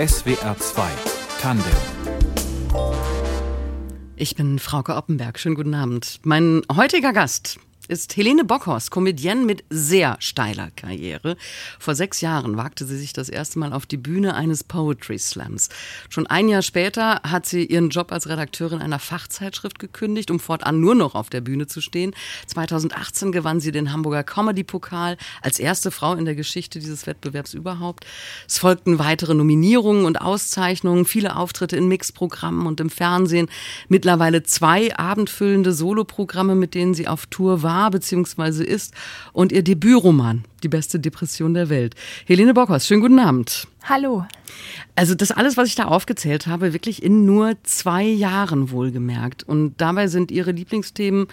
SWR 2 Tandem. Ich bin Frauke Oppenberg. Schönen guten Abend. Mein heutiger Gast ist Helene Bockhorst, Comedienne mit sehr steiler Karriere. Vor sechs Jahren wagte sie sich das erste Mal auf die Bühne eines Poetry Slams. Schon ein Jahr später hat sie ihren Job als Redakteurin einer Fachzeitschrift gekündigt, um fortan nur noch auf der Bühne zu stehen. 2018 gewann sie den Hamburger Comedy-Pokal als erste Frau in der Geschichte dieses Wettbewerbs überhaupt. Es folgten weitere Nominierungen und Auszeichnungen, viele Auftritte in Mixprogrammen und im Fernsehen, mittlerweile zwei abendfüllende Soloprogramme, mit denen sie auf Tour war war bzw. ist und ihr Debütroman Die beste Depression der Welt. Helene Bockhaus, schönen guten Abend. Hallo. Also das alles, was ich da aufgezählt habe, wirklich in nur zwei Jahren wohlgemerkt. Und dabei sind Ihre Lieblingsthemen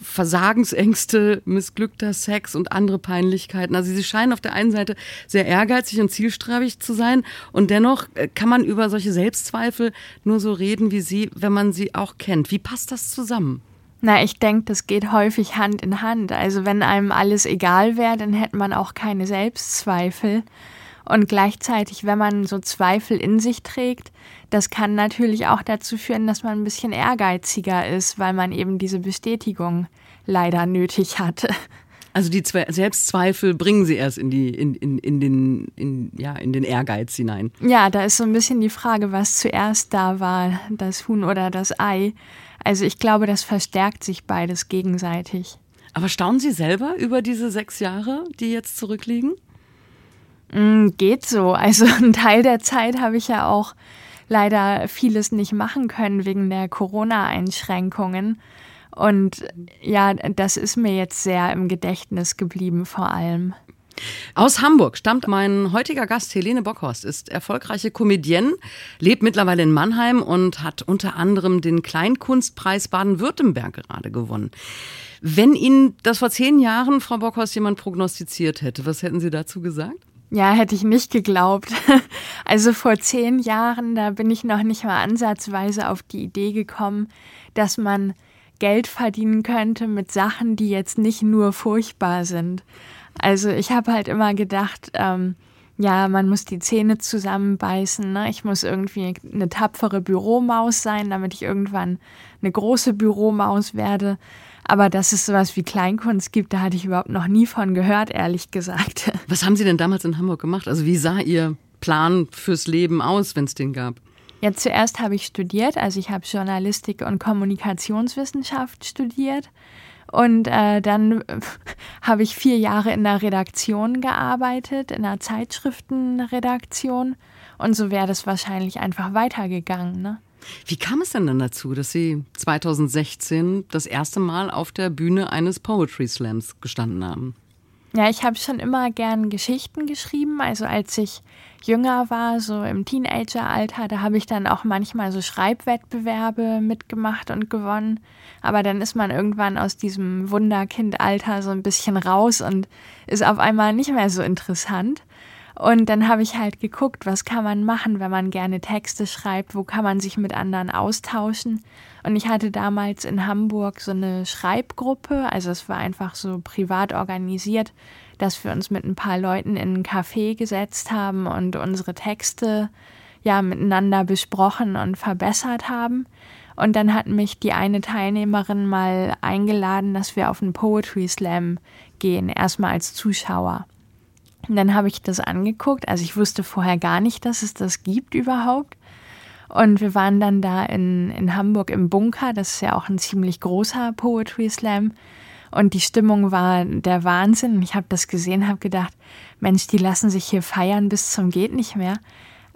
Versagensängste, missglückter Sex und andere Peinlichkeiten. Also sie scheinen auf der einen Seite sehr ehrgeizig und zielstrebig zu sein und dennoch äh, kann man über solche Selbstzweifel nur so reden wie sie, wenn man sie auch kennt. Wie passt das zusammen? Na, ich denke, das geht häufig Hand in Hand. Also wenn einem alles egal wäre, dann hätte man auch keine Selbstzweifel. Und gleichzeitig, wenn man so Zweifel in sich trägt, das kann natürlich auch dazu führen, dass man ein bisschen ehrgeiziger ist, weil man eben diese Bestätigung leider nötig hatte. Also die Zwe Selbstzweifel bringen sie erst in die in, in, in den in, ja in den Ehrgeiz hinein. Ja, da ist so ein bisschen die Frage, was zuerst da war, das Huhn oder das Ei. Also ich glaube, das verstärkt sich beides gegenseitig. Aber staunen Sie selber über diese sechs Jahre, die jetzt zurückliegen? Mm, geht so. Also ein Teil der Zeit habe ich ja auch leider vieles nicht machen können wegen der Corona-Einschränkungen. Und ja, das ist mir jetzt sehr im Gedächtnis geblieben vor allem. Aus Hamburg stammt mein heutiger Gast Helene Bockhorst, ist erfolgreiche Comedienne, lebt mittlerweile in Mannheim und hat unter anderem den Kleinkunstpreis Baden-Württemberg gerade gewonnen. Wenn Ihnen das vor zehn Jahren, Frau Bockhorst, jemand prognostiziert hätte, was hätten Sie dazu gesagt? Ja, hätte ich nicht geglaubt. Also vor zehn Jahren, da bin ich noch nicht mal ansatzweise auf die Idee gekommen, dass man Geld verdienen könnte mit Sachen, die jetzt nicht nur furchtbar sind. Also ich habe halt immer gedacht, ähm, ja, man muss die Zähne zusammenbeißen. Ne? Ich muss irgendwie eine tapfere Büromaus sein, damit ich irgendwann eine große Büromaus werde. Aber dass es sowas wie Kleinkunst gibt, da hatte ich überhaupt noch nie von gehört, ehrlich gesagt. Was haben Sie denn damals in Hamburg gemacht? Also wie sah Ihr Plan fürs Leben aus, wenn es den gab? Ja, zuerst habe ich studiert, also ich habe Journalistik und Kommunikationswissenschaft studiert und äh, dann habe ich vier Jahre in der Redaktion gearbeitet, in der Zeitschriftenredaktion. Und so wäre das wahrscheinlich einfach weitergegangen. Ne? Wie kam es denn dann dazu, dass Sie 2016 das erste Mal auf der Bühne eines Poetry Slams gestanden haben? Ja, ich habe schon immer gern Geschichten geschrieben. Also als ich jünger war, so im Teenageralter, da habe ich dann auch manchmal so Schreibwettbewerbe mitgemacht und gewonnen. Aber dann ist man irgendwann aus diesem Wunderkindalter so ein bisschen raus und ist auf einmal nicht mehr so interessant. Und dann habe ich halt geguckt, was kann man machen, wenn man gerne Texte schreibt, wo kann man sich mit anderen austauschen. Und ich hatte damals in Hamburg so eine Schreibgruppe, also es war einfach so privat organisiert, dass wir uns mit ein paar Leuten in ein Café gesetzt haben und unsere Texte ja miteinander besprochen und verbessert haben. Und dann hat mich die eine Teilnehmerin mal eingeladen, dass wir auf einen Poetry Slam gehen, erstmal als Zuschauer. Und dann habe ich das angeguckt. Also ich wusste vorher gar nicht, dass es das gibt überhaupt. Und wir waren dann da in, in Hamburg im Bunker. Das ist ja auch ein ziemlich großer Poetry Slam. Und die Stimmung war der Wahnsinn. Ich habe das gesehen, habe gedacht, Mensch, die lassen sich hier feiern bis zum geht nicht mehr.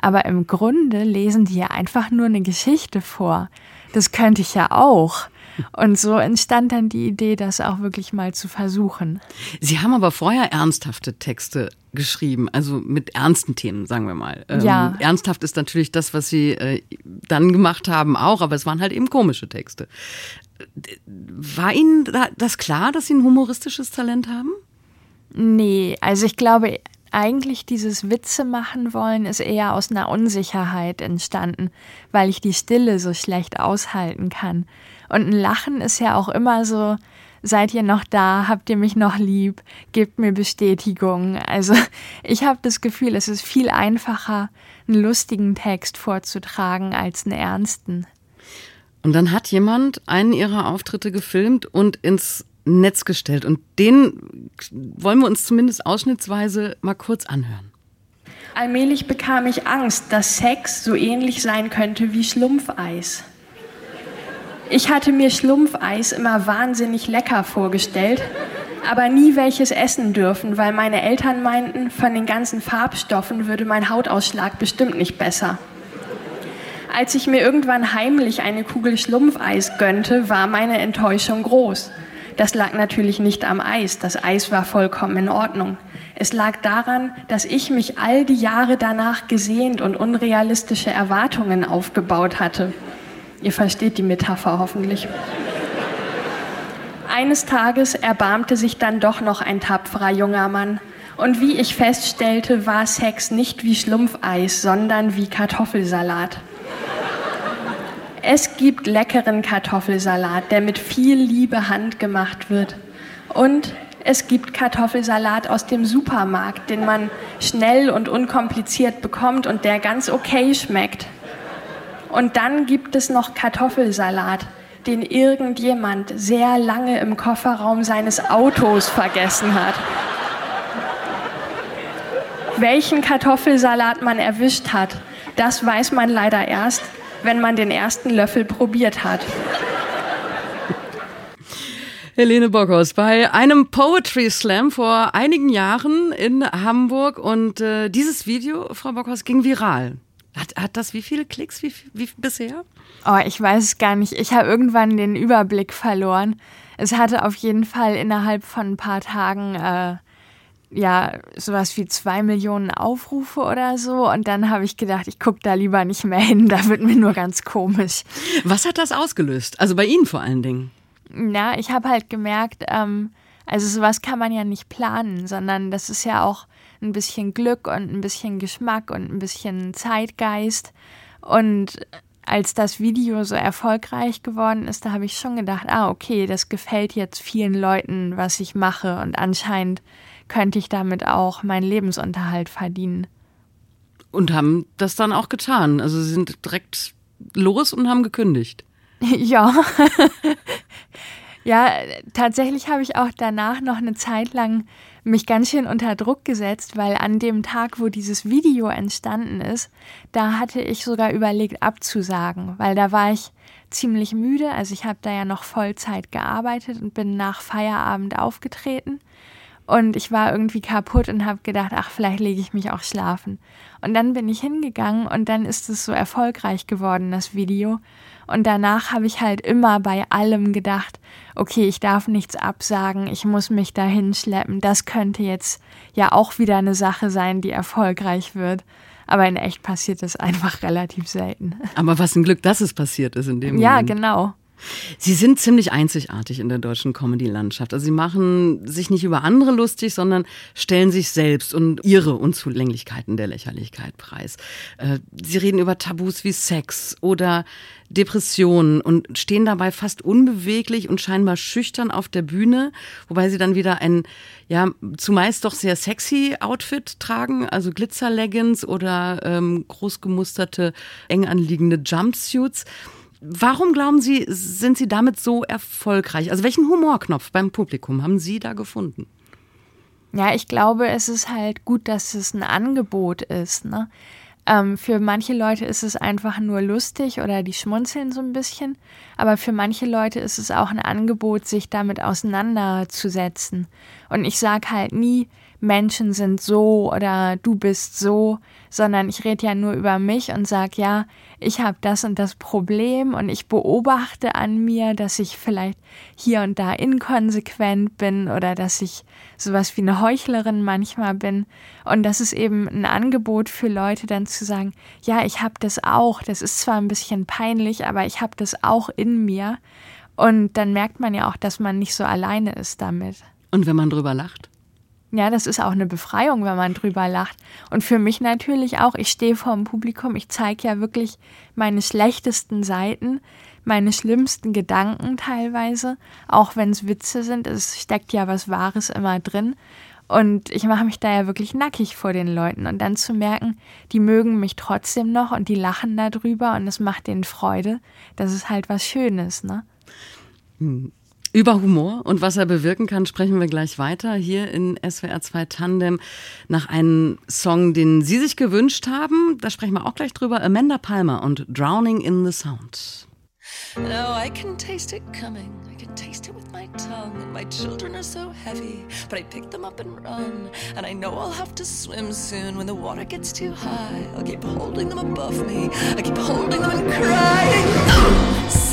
Aber im Grunde lesen die ja einfach nur eine Geschichte vor. Das könnte ich ja auch. Und so entstand dann die Idee, das auch wirklich mal zu versuchen. Sie haben aber vorher ernsthafte Texte geschrieben, also mit ernsten Themen, sagen wir mal. Ähm, ja. ernsthaft ist natürlich das, was Sie äh, dann gemacht haben, auch, aber es waren halt eben komische Texte. War Ihnen das klar, dass Sie ein humoristisches Talent haben? Nee, also ich glaube, eigentlich dieses Witze machen wollen ist eher aus einer Unsicherheit entstanden, weil ich die Stille so schlecht aushalten kann. Und ein Lachen ist ja auch immer so, seid ihr noch da, habt ihr mich noch lieb, gebt mir Bestätigung. Also ich habe das Gefühl, es ist viel einfacher, einen lustigen Text vorzutragen als einen ernsten. Und dann hat jemand einen ihrer Auftritte gefilmt und ins Netz gestellt. Und den wollen wir uns zumindest ausschnittsweise mal kurz anhören. Allmählich bekam ich Angst, dass Sex so ähnlich sein könnte wie Schlumpfeis. Ich hatte mir Schlumpfeis immer wahnsinnig lecker vorgestellt, aber nie welches essen dürfen, weil meine Eltern meinten, von den ganzen Farbstoffen würde mein Hautausschlag bestimmt nicht besser. Als ich mir irgendwann heimlich eine Kugel Schlumpfeis gönnte, war meine Enttäuschung groß. Das lag natürlich nicht am Eis, das Eis war vollkommen in Ordnung. Es lag daran, dass ich mich all die Jahre danach gesehnt und unrealistische Erwartungen aufgebaut hatte. Ihr versteht die Metapher hoffentlich. Eines Tages erbarmte sich dann doch noch ein tapferer junger Mann. Und wie ich feststellte, war Sex nicht wie Schlumpfeis, sondern wie Kartoffelsalat. Es gibt leckeren Kartoffelsalat, der mit viel Liebe handgemacht wird. Und es gibt Kartoffelsalat aus dem Supermarkt, den man schnell und unkompliziert bekommt und der ganz okay schmeckt. Und dann gibt es noch Kartoffelsalat, den irgendjemand sehr lange im Kofferraum seines Autos vergessen hat. Welchen Kartoffelsalat man erwischt hat, das weiß man leider erst, wenn man den ersten Löffel probiert hat. Helene Bockhaus bei einem Poetry Slam vor einigen Jahren in Hamburg und äh, dieses Video, Frau Bockhaus, ging viral. Hat, hat das wie viele Klicks wie, wie bisher? Oh, ich weiß es gar nicht. Ich habe irgendwann den Überblick verloren. Es hatte auf jeden Fall innerhalb von ein paar Tagen äh, ja sowas wie zwei Millionen Aufrufe oder so. Und dann habe ich gedacht, ich gucke da lieber nicht mehr hin. Da wird mir nur ganz komisch. Was hat das ausgelöst? Also bei Ihnen vor allen Dingen? Na, ich habe halt gemerkt, ähm, also sowas kann man ja nicht planen, sondern das ist ja auch ein bisschen Glück und ein bisschen Geschmack und ein bisschen Zeitgeist. Und als das Video so erfolgreich geworden ist, da habe ich schon gedacht, ah, okay, das gefällt jetzt vielen Leuten, was ich mache und anscheinend könnte ich damit auch meinen Lebensunterhalt verdienen. Und haben das dann auch getan. Also sie sind direkt los und haben gekündigt. Ja. Ja, tatsächlich habe ich auch danach noch eine Zeit lang mich ganz schön unter Druck gesetzt, weil an dem Tag, wo dieses Video entstanden ist, da hatte ich sogar überlegt abzusagen, weil da war ich ziemlich müde. Also ich habe da ja noch Vollzeit gearbeitet und bin nach Feierabend aufgetreten. Und ich war irgendwie kaputt und habe gedacht, ach, vielleicht lege ich mich auch schlafen. Und dann bin ich hingegangen und dann ist es so erfolgreich geworden, das Video. Und danach habe ich halt immer bei allem gedacht, okay, ich darf nichts absagen, ich muss mich da hinschleppen. Das könnte jetzt ja auch wieder eine Sache sein, die erfolgreich wird. Aber in echt passiert das einfach relativ selten. Aber was ein Glück, dass es passiert ist in dem ja, Moment. Ja, genau. Sie sind ziemlich einzigartig in der deutschen Comedy-Landschaft. Also Sie machen sich nicht über andere lustig, sondern stellen sich selbst und ihre Unzulänglichkeiten der Lächerlichkeit preis. Äh, Sie reden über Tabus wie Sex oder Depressionen und stehen dabei fast unbeweglich und scheinbar schüchtern auf der Bühne, wobei sie dann wieder ein, ja, zumeist doch sehr sexy Outfit tragen, also Glitzerleggings oder ähm, großgemusterte, eng anliegende Jumpsuits. Warum glauben Sie, sind Sie damit so erfolgreich? Also welchen Humorknopf beim Publikum haben Sie da gefunden? Ja, ich glaube, es ist halt gut, dass es ein Angebot ist. Ne? Ähm, für manche Leute ist es einfach nur lustig oder die schmunzeln so ein bisschen. Aber für manche Leute ist es auch ein Angebot, sich damit auseinanderzusetzen. Und ich sage halt nie, Menschen sind so oder du bist so, sondern ich rede ja nur über mich und sage, ja, ich habe das und das Problem und ich beobachte an mir, dass ich vielleicht hier und da inkonsequent bin oder dass ich sowas wie eine Heuchlerin manchmal bin. Und das ist eben ein Angebot für Leute dann zu sagen, ja, ich habe das auch, das ist zwar ein bisschen peinlich, aber ich habe das auch in mir. Und dann merkt man ja auch, dass man nicht so alleine ist damit. Und wenn man drüber lacht? Ja, das ist auch eine Befreiung, wenn man drüber lacht. Und für mich natürlich auch, ich stehe vor dem Publikum, ich zeige ja wirklich meine schlechtesten Seiten, meine schlimmsten Gedanken teilweise, auch wenn es Witze sind. Es steckt ja was Wahres immer drin. Und ich mache mich da ja wirklich nackig vor den Leuten. Und dann zu merken, die mögen mich trotzdem noch und die lachen darüber und es macht denen Freude, das ist halt was Schönes, ne? Über Humor und was er bewirken kann, sprechen wir gleich weiter hier in SWR 2 Tandem nach einem Song, den Sie sich gewünscht haben. Da sprechen wir auch gleich drüber. Amanda Palmer und Drowning in the Sound. Now I can taste it coming. I can taste it with my tongue. And my children are so heavy, but I pick them up and run. And I know I'll have to swim soon when the water gets too high. I'll keep holding them above me. I keep holding them and crying.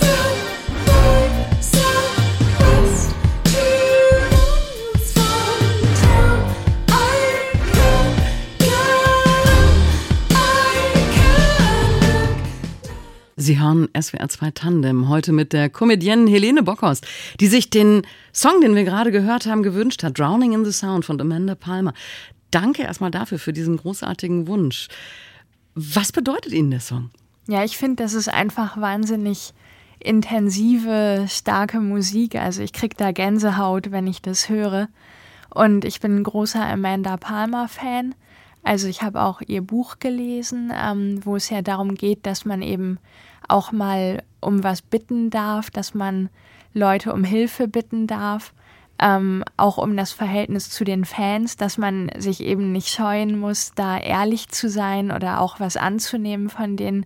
Sie hören SWR 2 Tandem heute mit der Comedienne Helene Bockhorst, die sich den Song, den wir gerade gehört haben, gewünscht hat, Drowning in the Sound von Amanda Palmer. Danke erstmal dafür, für diesen großartigen Wunsch. Was bedeutet Ihnen der Song? Ja, ich finde, das ist einfach wahnsinnig intensive, starke Musik. Also ich kriege da Gänsehaut, wenn ich das höre. Und ich bin ein großer Amanda Palmer-Fan. Also ich habe auch ihr Buch gelesen, ähm, wo es ja darum geht, dass man eben auch mal um was bitten darf, dass man Leute um Hilfe bitten darf, ähm, auch um das Verhältnis zu den Fans, dass man sich eben nicht scheuen muss, da ehrlich zu sein oder auch was anzunehmen von denen.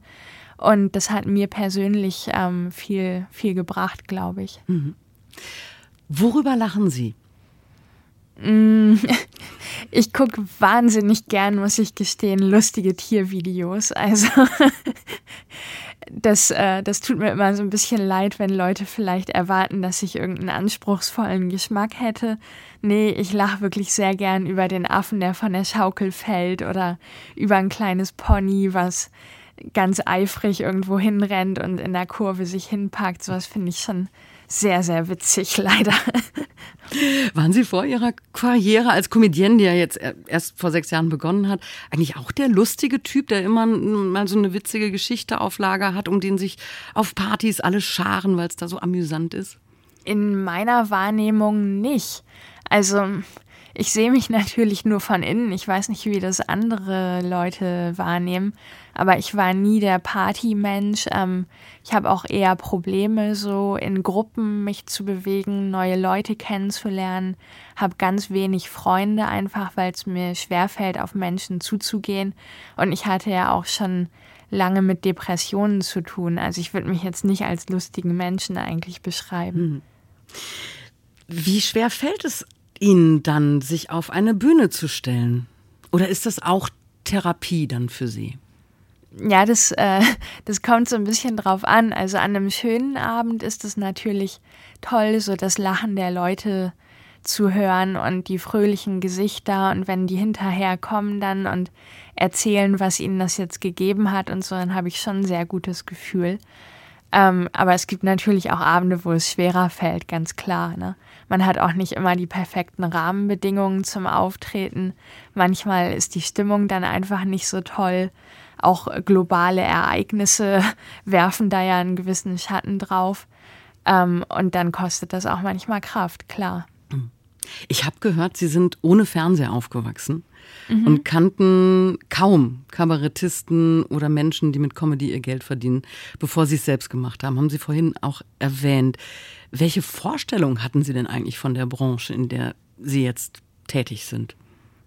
Und das hat mir persönlich ähm, viel, viel gebracht, glaube ich. Mhm. Worüber lachen Sie? Mm, ich gucke wahnsinnig gern, muss ich gestehen, lustige Tiervideos. Also das, äh, das tut mir immer so ein bisschen leid, wenn Leute vielleicht erwarten, dass ich irgendeinen anspruchsvollen Geschmack hätte. Nee, ich lache wirklich sehr gern über den Affen, der von der Schaukel fällt oder über ein kleines Pony, was ganz eifrig irgendwo hinrennt und in der Kurve sich hinpackt. Sowas finde ich schon sehr, sehr witzig, leider. Waren Sie vor Ihrer Karriere als Comedienne, die ja jetzt erst vor sechs Jahren begonnen hat, eigentlich auch der lustige Typ, der immer mal so eine witzige Geschichte auf Lager hat, um den sich auf Partys alle scharen, weil es da so amüsant ist? In meiner Wahrnehmung nicht. Also ich sehe mich natürlich nur von innen. Ich weiß nicht, wie das andere Leute wahrnehmen. Aber ich war nie der Partymensch. Ähm, ich habe auch eher Probleme, so in Gruppen mich zu bewegen, neue Leute kennenzulernen. Habe ganz wenig Freunde einfach, weil es mir schwerfällt, auf Menschen zuzugehen. Und ich hatte ja auch schon lange mit Depressionen zu tun. Also ich würde mich jetzt nicht als lustigen Menschen eigentlich beschreiben. Hm. Wie schwer fällt es Ihnen dann, sich auf eine Bühne zu stellen? Oder ist das auch Therapie dann für Sie? Ja, das, äh, das kommt so ein bisschen drauf an. Also an einem schönen Abend ist es natürlich toll, so das Lachen der Leute zu hören und die fröhlichen Gesichter und wenn die hinterher kommen dann und erzählen, was ihnen das jetzt gegeben hat und so, dann habe ich schon ein sehr gutes Gefühl. Ähm, aber es gibt natürlich auch Abende, wo es schwerer fällt, ganz klar. Ne? Man hat auch nicht immer die perfekten Rahmenbedingungen zum Auftreten. Manchmal ist die Stimmung dann einfach nicht so toll. Auch globale Ereignisse werfen da ja einen gewissen Schatten drauf. Ähm, und dann kostet das auch manchmal Kraft, klar. Ich habe gehört, Sie sind ohne Fernseher aufgewachsen mhm. und kannten kaum Kabarettisten oder Menschen, die mit Comedy ihr Geld verdienen, bevor sie es selbst gemacht haben. Haben Sie vorhin auch erwähnt. Welche Vorstellung hatten Sie denn eigentlich von der Branche, in der Sie jetzt tätig sind?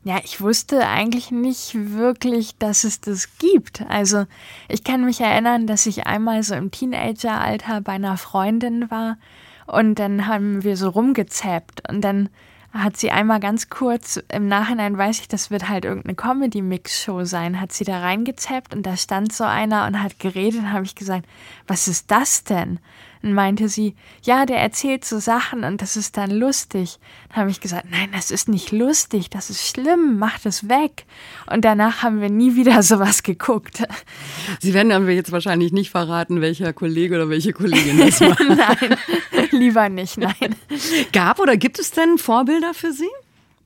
Ja, ich wusste eigentlich nicht wirklich, dass es das gibt. Also ich kann mich erinnern, dass ich einmal so im Teenageralter bei einer Freundin war und dann haben wir so rumgezappt und dann hat sie einmal ganz kurz, im Nachhinein weiß ich, das wird halt irgendeine Comedy-Mix-Show sein, hat sie da reingezappt und da stand so einer und hat geredet und habe ich gesagt, was ist das denn? Und meinte sie, ja, der erzählt so Sachen und das ist dann lustig. Dann habe ich gesagt, nein, das ist nicht lustig, das ist schlimm, mach das weg. Und danach haben wir nie wieder sowas geguckt. Sie werden aber jetzt wahrscheinlich nicht verraten, welcher Kollege oder welche Kollegin das war. nein, lieber nicht, nein. Gab oder gibt es denn Vorbilder für Sie?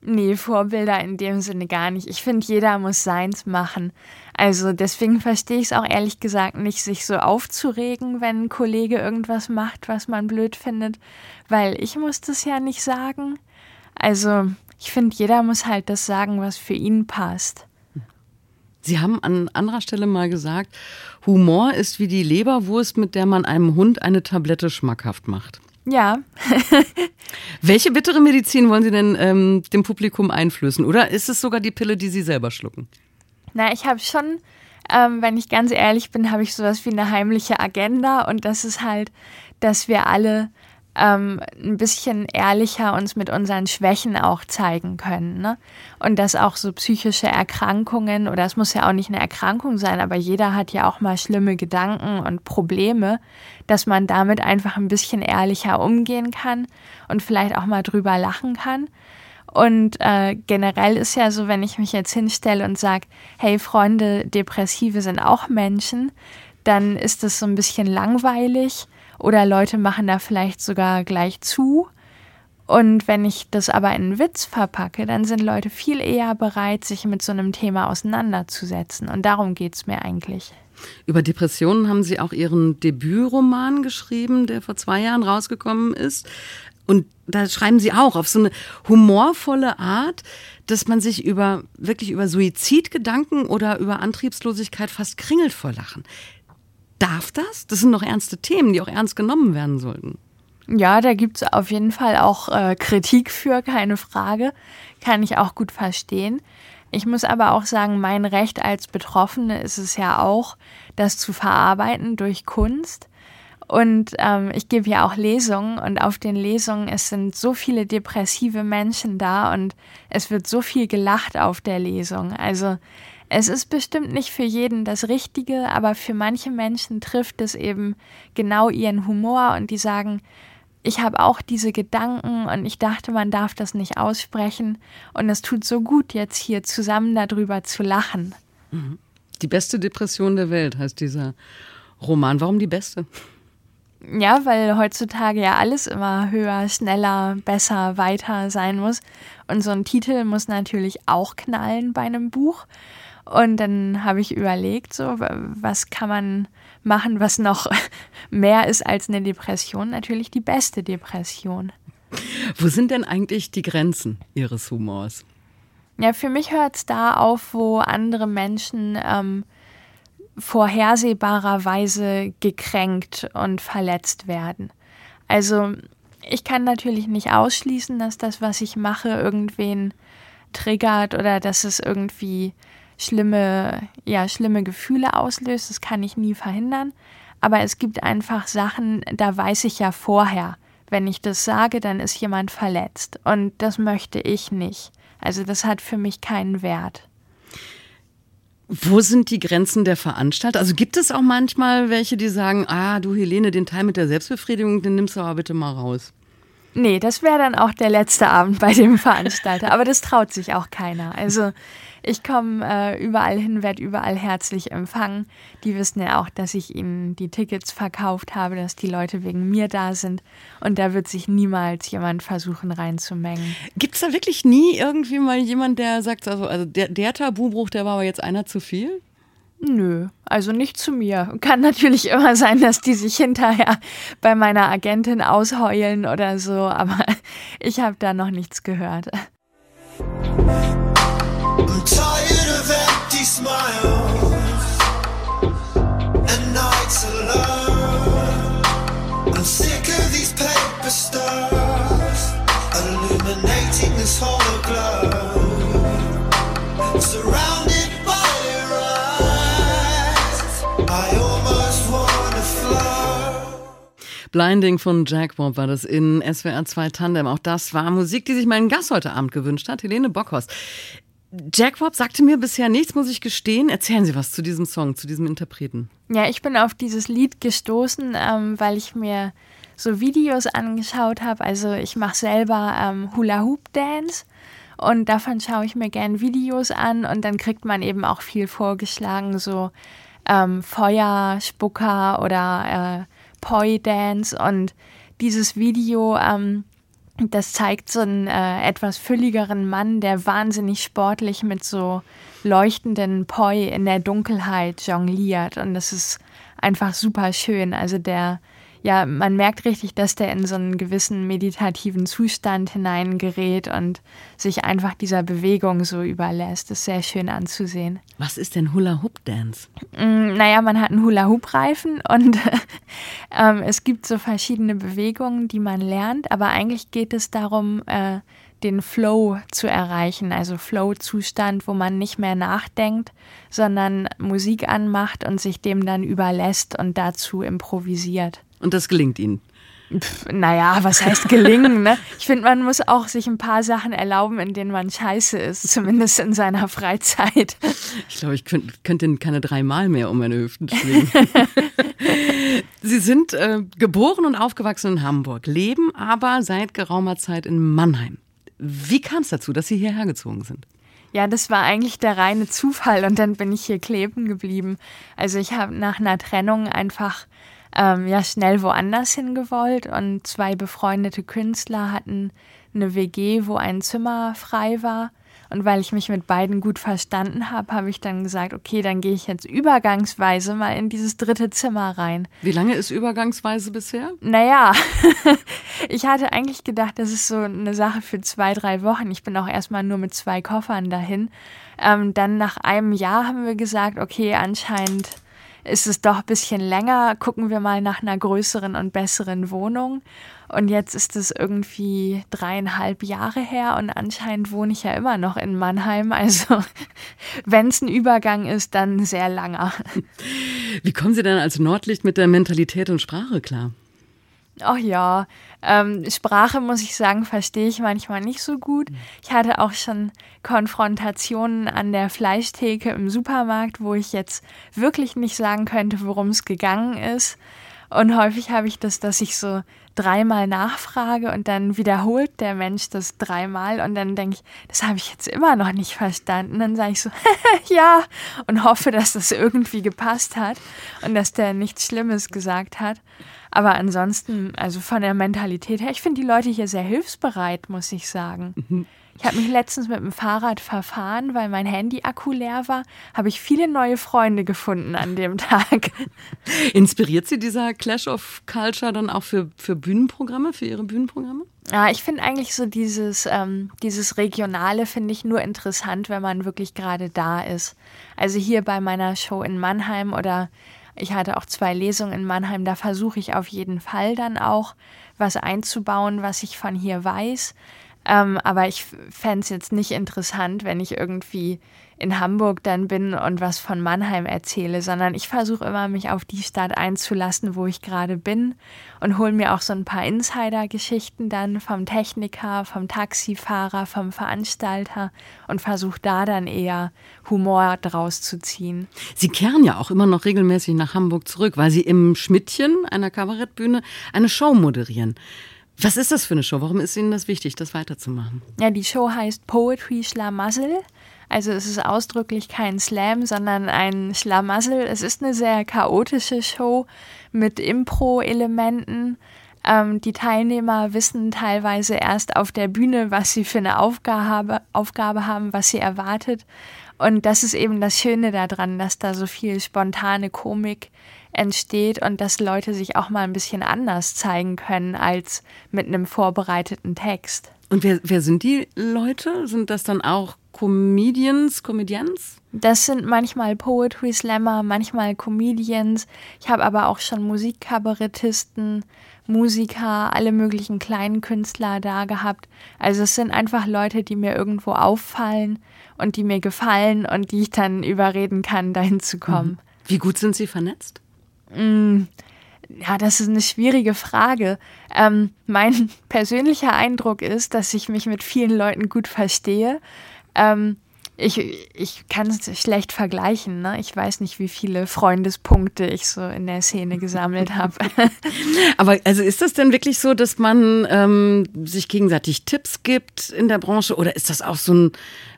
Nee, Vorbilder in dem Sinne gar nicht. Ich finde, jeder muss seins machen. Also deswegen verstehe ich es auch ehrlich gesagt nicht, sich so aufzuregen, wenn ein Kollege irgendwas macht, was man blöd findet, weil ich muss das ja nicht sagen. Also ich finde, jeder muss halt das sagen, was für ihn passt. Sie haben an anderer Stelle mal gesagt, Humor ist wie die Leberwurst, mit der man einem Hund eine Tablette schmackhaft macht. Ja. Welche bittere Medizin wollen Sie denn ähm, dem Publikum einflößen? Oder ist es sogar die Pille, die Sie selber schlucken? Na, ich habe schon, ähm, wenn ich ganz ehrlich bin, habe ich sowas wie eine heimliche Agenda und das ist halt, dass wir alle ähm, ein bisschen ehrlicher uns mit unseren Schwächen auch zeigen können. Ne? Und dass auch so psychische Erkrankungen, oder es muss ja auch nicht eine Erkrankung sein, aber jeder hat ja auch mal schlimme Gedanken und Probleme, dass man damit einfach ein bisschen ehrlicher umgehen kann und vielleicht auch mal drüber lachen kann. Und äh, generell ist ja so, wenn ich mich jetzt hinstelle und sage, hey Freunde, Depressive sind auch Menschen, dann ist das so ein bisschen langweilig oder Leute machen da vielleicht sogar gleich zu. Und wenn ich das aber in einen Witz verpacke, dann sind Leute viel eher bereit, sich mit so einem Thema auseinanderzusetzen. Und darum geht es mir eigentlich. Über Depressionen haben Sie auch Ihren Debütroman geschrieben, der vor zwei Jahren rausgekommen ist. Und da schreiben Sie auch auf so eine humorvolle Art, dass man sich über wirklich über Suizidgedanken oder über Antriebslosigkeit fast kringelt vor Lachen. Darf das? Das sind doch ernste Themen, die auch ernst genommen werden sollten. Ja, da gibt es auf jeden Fall auch äh, Kritik für, keine Frage. Kann ich auch gut verstehen. Ich muss aber auch sagen, mein Recht als Betroffene ist es ja auch, das zu verarbeiten durch Kunst. Und ähm, ich gebe ja auch Lesungen und auf den Lesungen, es sind so viele depressive Menschen da und es wird so viel gelacht auf der Lesung. Also es ist bestimmt nicht für jeden das Richtige, aber für manche Menschen trifft es eben genau ihren Humor und die sagen, ich habe auch diese Gedanken und ich dachte, man darf das nicht aussprechen und es tut so gut, jetzt hier zusammen darüber zu lachen. Mhm. Die beste Depression der Welt heißt dieser Roman. Warum die beste? Ja, weil heutzutage ja alles immer höher, schneller, besser, weiter sein muss. Und so ein Titel muss natürlich auch knallen bei einem Buch. Und dann habe ich überlegt, so, was kann man machen, was noch mehr ist als eine Depression? Natürlich die beste Depression. Wo sind denn eigentlich die Grenzen Ihres Humors? Ja, für mich hört es da auf, wo andere Menschen ähm, vorhersehbarerweise gekränkt und verletzt werden. Also ich kann natürlich nicht ausschließen, dass das, was ich mache, irgendwen triggert oder dass es irgendwie schlimme, ja, schlimme Gefühle auslöst. Das kann ich nie verhindern. Aber es gibt einfach Sachen, da weiß ich ja vorher, wenn ich das sage, dann ist jemand verletzt. Und das möchte ich nicht. Also das hat für mich keinen Wert. Wo sind die Grenzen der Veranstalter? Also gibt es auch manchmal welche, die sagen, ah, du Helene, den Teil mit der Selbstbefriedigung, den nimmst du aber bitte mal raus. Nee, das wäre dann auch der letzte Abend bei dem Veranstalter. Aber das traut sich auch keiner. Also ich komme äh, überall hin, werde überall herzlich empfangen. Die wissen ja auch, dass ich ihnen die Tickets verkauft habe, dass die Leute wegen mir da sind. Und da wird sich niemals jemand versuchen reinzumengen. Gibt es da wirklich nie irgendwie mal jemand, der sagt, also, also der, der Tabubruch, der war aber jetzt einer zu viel? Nö, also nicht zu mir. Kann natürlich immer sein, dass die sich hinterher bei meiner Agentin ausheulen oder so, aber ich habe da noch nichts gehört. I'm tired of empty smiles and nights alone. I'm sick of these paper stars illuminating this hollow globe. Surrounded Blinding von Jack Bob war das in SWR 2 Tandem. Auch das war Musik, die sich mein Gast heute Abend gewünscht hat, Helene Bockhorst. Jack Bob sagte mir bisher nichts, muss ich gestehen. Erzählen Sie was zu diesem Song, zu diesem Interpreten. Ja, ich bin auf dieses Lied gestoßen, ähm, weil ich mir so Videos angeschaut habe. Also ich mache selber ähm, Hula Hoop Dance und davon schaue ich mir gern Videos an und dann kriegt man eben auch viel vorgeschlagen, so ähm, Feuerspucker oder äh, Poi Dance und dieses Video ähm, Das zeigt so einen äh, etwas fülligeren Mann, der wahnsinnig sportlich mit so leuchtenden Poi in der Dunkelheit jongliert. Und das ist einfach super schön. Also der ja, man merkt richtig, dass der in so einen gewissen meditativen Zustand hineingerät und sich einfach dieser Bewegung so überlässt. Das ist sehr schön anzusehen. Was ist denn Hula Hoop Dance? Mm, naja, man hat einen Hula Hoop Reifen und ähm, es gibt so verschiedene Bewegungen, die man lernt, aber eigentlich geht es darum, äh, den Flow zu erreichen, also Flow-Zustand, wo man nicht mehr nachdenkt, sondern Musik anmacht und sich dem dann überlässt und dazu improvisiert. Und das gelingt Ihnen? Pff, naja, was heißt gelingen? Ne? Ich finde, man muss auch sich ein paar Sachen erlauben, in denen man scheiße ist, zumindest in seiner Freizeit. Ich glaube, ich könnte könnt keine dreimal mehr um meine Hüften schwingen. Sie sind äh, geboren und aufgewachsen in Hamburg, leben aber seit geraumer Zeit in Mannheim. Wie kam es dazu, dass Sie hierher gezogen sind? Ja, das war eigentlich der reine Zufall und dann bin ich hier kleben geblieben. Also ich habe nach einer Trennung einfach ähm, ja schnell woanders hingewollt und zwei befreundete Künstler hatten eine WG, wo ein Zimmer frei war. Und weil ich mich mit beiden gut verstanden habe, habe ich dann gesagt, okay, dann gehe ich jetzt übergangsweise mal in dieses dritte Zimmer rein. Wie lange ist übergangsweise bisher? Naja, ich hatte eigentlich gedacht, das ist so eine Sache für zwei, drei Wochen. Ich bin auch erstmal nur mit zwei Koffern dahin. Ähm, dann nach einem Jahr haben wir gesagt, okay, anscheinend ist es doch ein bisschen länger, gucken wir mal nach einer größeren und besseren Wohnung. Und jetzt ist es irgendwie dreieinhalb Jahre her und anscheinend wohne ich ja immer noch in Mannheim. Also wenn es ein Übergang ist, dann sehr langer. Wie kommen Sie denn als Nordlicht mit der Mentalität und Sprache klar? Ach ja, ähm, Sprache muss ich sagen, verstehe ich manchmal nicht so gut. Ich hatte auch schon Konfrontationen an der Fleischtheke im Supermarkt, wo ich jetzt wirklich nicht sagen könnte, worum es gegangen ist. Und häufig habe ich das, dass ich so dreimal nachfrage und dann wiederholt der Mensch das dreimal und dann denke ich, das habe ich jetzt immer noch nicht verstanden. Dann sage ich so, ja, und hoffe, dass das irgendwie gepasst hat und dass der nichts Schlimmes gesagt hat. Aber ansonsten, also von der Mentalität her, ich finde die Leute hier sehr hilfsbereit, muss ich sagen. Mhm. Ich habe mich letztens mit dem Fahrrad verfahren, weil mein Handy-Akku leer war. Habe ich viele neue Freunde gefunden an dem Tag. Inspiriert Sie dieser Clash of Culture dann auch für, für Bühnenprogramme, für Ihre Bühnenprogramme? Ja, ich finde eigentlich so dieses, ähm, dieses Regionale finde ich nur interessant, wenn man wirklich gerade da ist. Also hier bei meiner Show in Mannheim oder ich hatte auch zwei Lesungen in Mannheim, da versuche ich auf jeden Fall dann auch was einzubauen, was ich von hier weiß. Ähm, aber ich fände es jetzt nicht interessant, wenn ich irgendwie in Hamburg dann bin und was von Mannheim erzähle, sondern ich versuche immer, mich auf die Stadt einzulassen, wo ich gerade bin und hole mir auch so ein paar Insider-Geschichten dann vom Techniker, vom Taxifahrer, vom Veranstalter und versuche da dann eher Humor draus zu ziehen. Sie kehren ja auch immer noch regelmäßig nach Hamburg zurück, weil Sie im Schmidtchen, einer Kabarettbühne, eine Show moderieren. Was ist das für eine Show? Warum ist Ihnen das wichtig, das weiterzumachen? Ja, die Show heißt Poetry Schlamassel. Also es ist ausdrücklich kein Slam, sondern ein Schlamassel. Es ist eine sehr chaotische Show mit Impro-Elementen. Ähm, die Teilnehmer wissen teilweise erst auf der Bühne, was sie für eine Aufgabe, Aufgabe haben, was sie erwartet. Und das ist eben das Schöne daran, dass da so viel spontane Komik entsteht und dass Leute sich auch mal ein bisschen anders zeigen können als mit einem vorbereiteten Text. Und wer, wer sind die Leute? Sind das dann auch Comedians, Comedians? Das sind manchmal Poetry Slammer, manchmal Comedians. Ich habe aber auch schon Musikkabarettisten, Musiker, alle möglichen kleinen Künstler da gehabt. Also es sind einfach Leute, die mir irgendwo auffallen und die mir gefallen und die ich dann überreden kann, dahin zu kommen. Wie gut sind Sie vernetzt? Mm, ja, das ist eine schwierige Frage. Ähm, mein persönlicher Eindruck ist, dass ich mich mit vielen Leuten gut verstehe. Ähm, ich, ich kann es schlecht vergleichen. Ne? Ich weiß nicht, wie viele Freundespunkte ich so in der Szene gesammelt habe. Aber also ist das denn wirklich so, dass man ähm, sich gegenseitig Tipps gibt in der Branche oder ist das auch so ein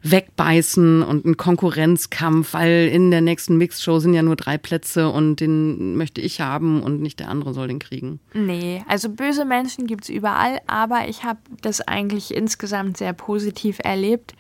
Wegbeißen und ein Konkurrenzkampf, weil in der nächsten Mixshow sind ja nur drei Plätze und den möchte ich haben und nicht der andere soll den kriegen? Nee, also böse Menschen gibt es überall, aber ich habe das eigentlich insgesamt sehr positiv erlebt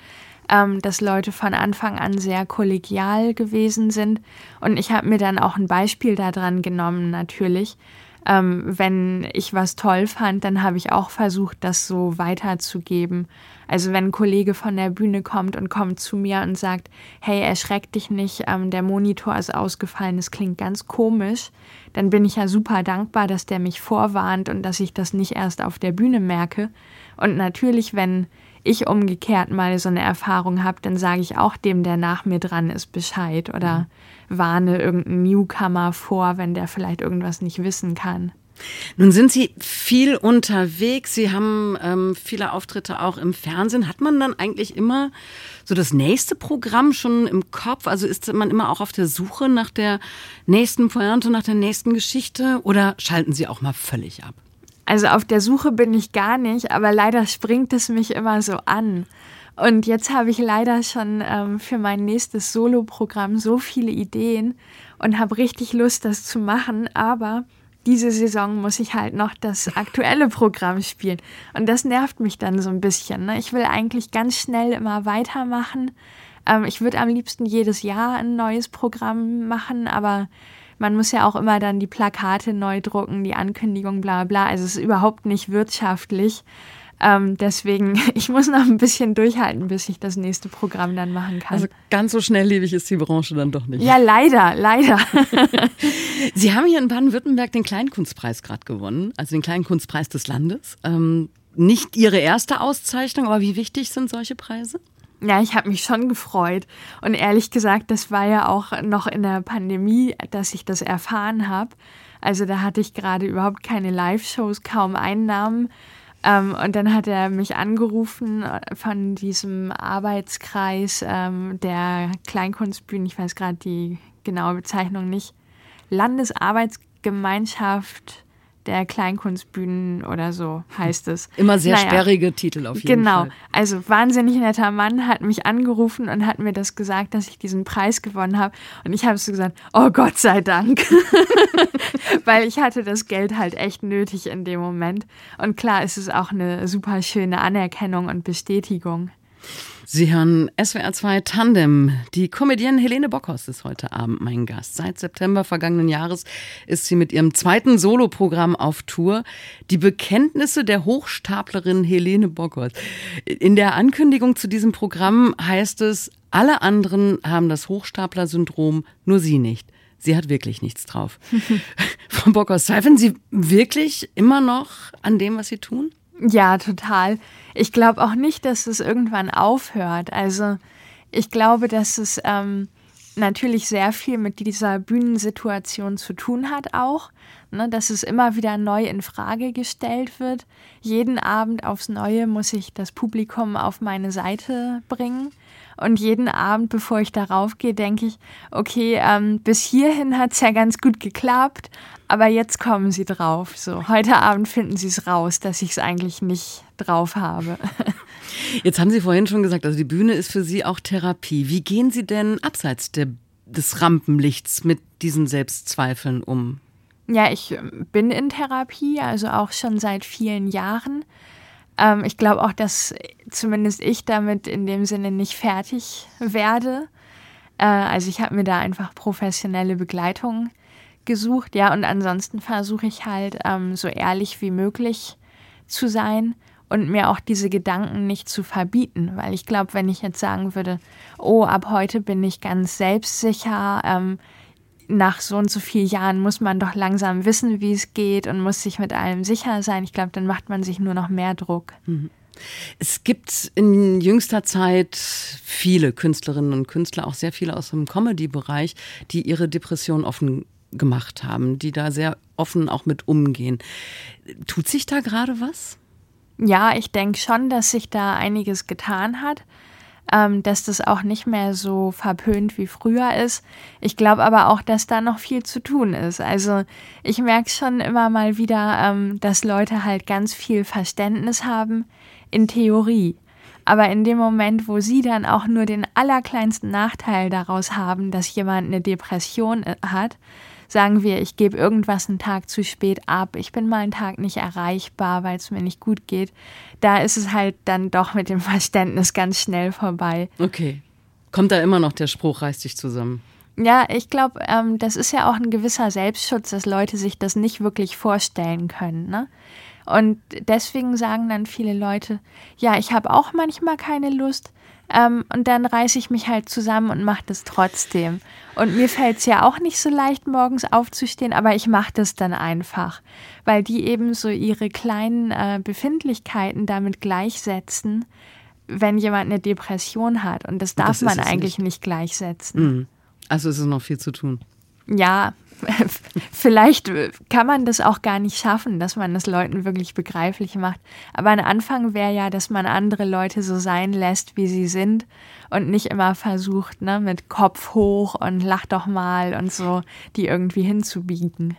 ähm, dass Leute von Anfang an sehr kollegial gewesen sind. Und ich habe mir dann auch ein Beispiel daran genommen, natürlich. Ähm, wenn ich was toll fand, dann habe ich auch versucht, das so weiterzugeben. Also wenn ein Kollege von der Bühne kommt und kommt zu mir und sagt, hey, erschreck dich nicht, ähm, der Monitor ist ausgefallen, das klingt ganz komisch, dann bin ich ja super dankbar, dass der mich vorwarnt und dass ich das nicht erst auf der Bühne merke. Und natürlich, wenn ich umgekehrt mal so eine Erfahrung habe, dann sage ich auch dem, der nach mir dran ist, Bescheid oder warne irgendeinen Newcomer vor, wenn der vielleicht irgendwas nicht wissen kann. Nun sind Sie viel unterwegs. Sie haben ähm, viele Auftritte auch im Fernsehen. Hat man dann eigentlich immer so das nächste Programm schon im Kopf? Also ist man immer auch auf der Suche nach der nächsten Pointe, nach der nächsten Geschichte? Oder schalten Sie auch mal völlig ab? Also auf der Suche bin ich gar nicht, aber leider springt es mich immer so an. Und jetzt habe ich leider schon ähm, für mein nächstes Solo-Programm so viele Ideen und habe richtig Lust, das zu machen. Aber diese Saison muss ich halt noch das aktuelle Programm spielen. Und das nervt mich dann so ein bisschen. Ne? Ich will eigentlich ganz schnell immer weitermachen. Ähm, ich würde am liebsten jedes Jahr ein neues Programm machen, aber man muss ja auch immer dann die Plakate neu drucken, die Ankündigung, bla bla. Also es ist überhaupt nicht wirtschaftlich. Ähm, deswegen, ich muss noch ein bisschen durchhalten, bis ich das nächste Programm dann machen kann. Also ganz so schnelllebig ist die Branche dann doch nicht. Ja, leider, leider. Sie haben hier in Baden-Württemberg den Kleinkunstpreis gerade gewonnen, also den Kleinkunstpreis des Landes. Ähm, nicht Ihre erste Auszeichnung, aber wie wichtig sind solche Preise? Ja, ich habe mich schon gefreut. Und ehrlich gesagt, das war ja auch noch in der Pandemie, dass ich das erfahren habe. Also da hatte ich gerade überhaupt keine Live-Shows, kaum Einnahmen. Ähm, und dann hat er mich angerufen von diesem Arbeitskreis ähm, der Kleinkunstbühnen, ich weiß gerade die genaue Bezeichnung nicht, Landesarbeitsgemeinschaft der Kleinkunstbühnen oder so heißt es. Immer sehr naja, sperrige Titel auf jeden genau. Fall. Genau. Also wahnsinnig netter Mann hat mich angerufen und hat mir das gesagt, dass ich diesen Preis gewonnen habe. Und ich habe so gesagt, oh Gott sei Dank. Weil ich hatte das Geld halt echt nötig in dem Moment. Und klar ist es auch eine super schöne Anerkennung und Bestätigung. Sie hören SWR 2 Tandem. Die Comedienne Helene Bockhorst ist heute Abend mein Gast. Seit September vergangenen Jahres ist sie mit ihrem zweiten Soloprogramm auf Tour. Die Bekenntnisse der Hochstaplerin Helene Bockhorst. In der Ankündigung zu diesem Programm heißt es, alle anderen haben das Hochstapler-Syndrom, nur sie nicht. Sie hat wirklich nichts drauf. Frau Bockhorst, zweifeln Sie wirklich immer noch an dem, was Sie tun? Ja, total. Ich glaube auch nicht, dass es irgendwann aufhört. Also ich glaube, dass es ähm, natürlich sehr viel mit dieser Bühnensituation zu tun hat auch, ne, dass es immer wieder neu in Frage gestellt wird. Jeden Abend aufs Neue muss ich das Publikum auf meine Seite bringen. Und jeden Abend, bevor ich darauf gehe, denke ich, okay, ähm, bis hierhin hat es ja ganz gut geklappt, aber jetzt kommen sie drauf. So, heute Abend finden sie es raus, dass ich es eigentlich nicht drauf habe. Jetzt haben Sie vorhin schon gesagt, also die Bühne ist für Sie auch Therapie. Wie gehen Sie denn abseits der, des Rampenlichts mit diesen Selbstzweifeln um? Ja, ich ähm, bin in Therapie, also auch schon seit vielen Jahren. Ähm, ich glaube auch, dass zumindest ich damit in dem Sinne nicht fertig werde. Äh, also ich habe mir da einfach professionelle Begleitung gesucht, ja, und ansonsten versuche ich halt ähm, so ehrlich wie möglich zu sein und mir auch diese Gedanken nicht zu verbieten, weil ich glaube, wenn ich jetzt sagen würde, oh, ab heute bin ich ganz selbstsicher, ähm, nach so und so vielen Jahren muss man doch langsam wissen, wie es geht und muss sich mit allem sicher sein. Ich glaube, dann macht man sich nur noch mehr Druck. Mhm. Es gibt in jüngster Zeit viele Künstlerinnen und Künstler, auch sehr viele aus dem Comedy-Bereich, die ihre Depression offen gemacht haben, die da sehr offen auch mit umgehen. Tut sich da gerade was? Ja, ich denke schon, dass sich da einiges getan hat. Ähm, dass das auch nicht mehr so verpönt wie früher ist. Ich glaube aber auch, dass da noch viel zu tun ist. Also ich merke schon immer mal wieder, ähm, dass Leute halt ganz viel Verständnis haben in Theorie. Aber in dem Moment, wo sie dann auch nur den allerkleinsten Nachteil daraus haben, dass jemand eine Depression äh, hat, sagen wir, ich gebe irgendwas einen Tag zu spät ab, ich bin mal einen Tag nicht erreichbar, weil es mir nicht gut geht, da ist es halt dann doch mit dem Verständnis ganz schnell vorbei. Okay. Kommt da immer noch der Spruch, reiß dich zusammen? Ja, ich glaube, ähm, das ist ja auch ein gewisser Selbstschutz, dass Leute sich das nicht wirklich vorstellen können. Ne? Und deswegen sagen dann viele Leute, ja, ich habe auch manchmal keine Lust, ähm, und dann reiße ich mich halt zusammen und mache das trotzdem. Und mir fällt es ja auch nicht so leicht, morgens aufzustehen, aber ich mache das dann einfach, weil die eben so ihre kleinen äh, Befindlichkeiten damit gleichsetzen, wenn jemand eine Depression hat. Und das darf das man eigentlich nicht, nicht gleichsetzen. Mhm. Also ist es noch viel zu tun. Ja, vielleicht kann man das auch gar nicht schaffen, dass man das Leuten wirklich begreiflich macht. Aber ein Anfang wäre ja, dass man andere Leute so sein lässt, wie sie sind und nicht immer versucht, ne, mit Kopf hoch und lach doch mal und so, die irgendwie hinzubiegen.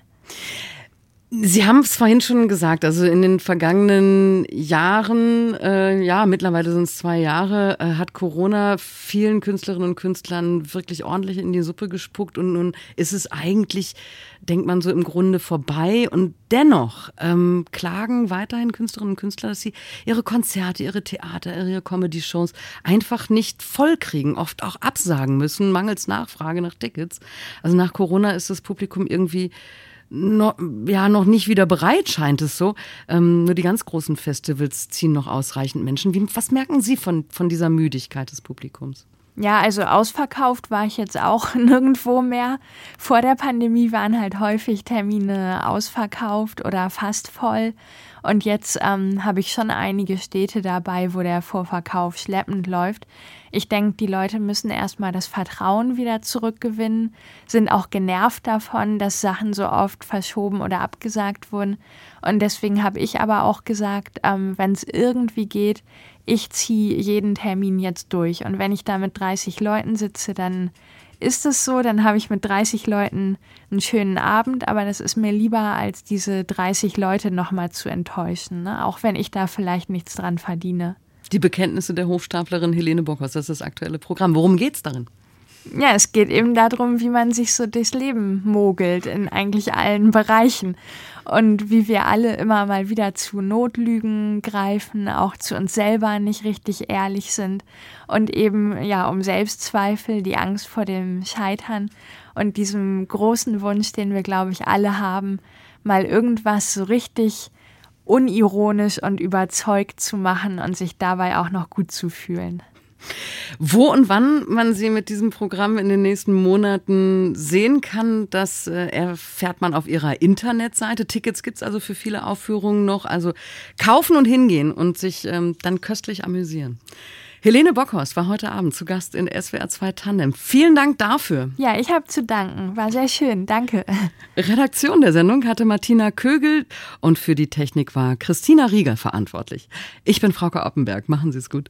Sie haben es vorhin schon gesagt, also in den vergangenen Jahren, äh, ja, mittlerweile sind es zwei Jahre, äh, hat Corona vielen Künstlerinnen und Künstlern wirklich ordentlich in die Suppe gespuckt und nun ist es eigentlich, denkt man so im Grunde vorbei und dennoch ähm, klagen weiterhin Künstlerinnen und Künstler, dass sie ihre Konzerte, ihre Theater, ihre Comedy-Shows einfach nicht vollkriegen, oft auch absagen müssen, mangels Nachfrage nach Tickets. Also nach Corona ist das Publikum irgendwie noch, ja, noch nicht wieder bereit, scheint es so. Ähm, nur die ganz großen Festivals ziehen noch ausreichend Menschen. Wie, was merken Sie von, von dieser Müdigkeit des Publikums? Ja, also ausverkauft war ich jetzt auch nirgendwo mehr. Vor der Pandemie waren halt häufig Termine ausverkauft oder fast voll. Und jetzt ähm, habe ich schon einige Städte dabei, wo der Vorverkauf schleppend läuft. Ich denke, die Leute müssen erstmal das Vertrauen wieder zurückgewinnen, sind auch genervt davon, dass Sachen so oft verschoben oder abgesagt wurden. Und deswegen habe ich aber auch gesagt, ähm, wenn es irgendwie geht, ich ziehe jeden Termin jetzt durch. Und wenn ich da mit 30 Leuten sitze, dann ist es so, dann habe ich mit 30 Leuten einen schönen Abend, aber das ist mir lieber, als diese 30 Leute nochmal zu enttäuschen, ne? auch wenn ich da vielleicht nichts dran verdiene. Die Bekenntnisse der Hochstaplerin Helene Bockhaus, das ist das aktuelle Programm. Worum geht es darin? Ja, es geht eben darum, wie man sich so durchs Leben mogelt in eigentlich allen Bereichen und wie wir alle immer mal wieder zu Notlügen greifen, auch zu uns selber nicht richtig ehrlich sind und eben ja um Selbstzweifel, die Angst vor dem Scheitern und diesem großen Wunsch, den wir glaube ich alle haben, mal irgendwas so richtig unironisch und überzeugt zu machen und sich dabei auch noch gut zu fühlen. Wo und wann man sie mit diesem Programm in den nächsten Monaten sehen kann, das äh, erfährt man auf ihrer Internetseite. Tickets gibt es also für viele Aufführungen noch. Also kaufen und hingehen und sich ähm, dann köstlich amüsieren. Helene Bockhorst war heute Abend zu Gast in SWR 2 Tandem. Vielen Dank dafür. Ja, ich habe zu danken. War sehr schön. Danke. Redaktion der Sendung hatte Martina Kögel und für die Technik war Christina Rieger verantwortlich. Ich bin Frauke Oppenberg. Machen Sie es gut.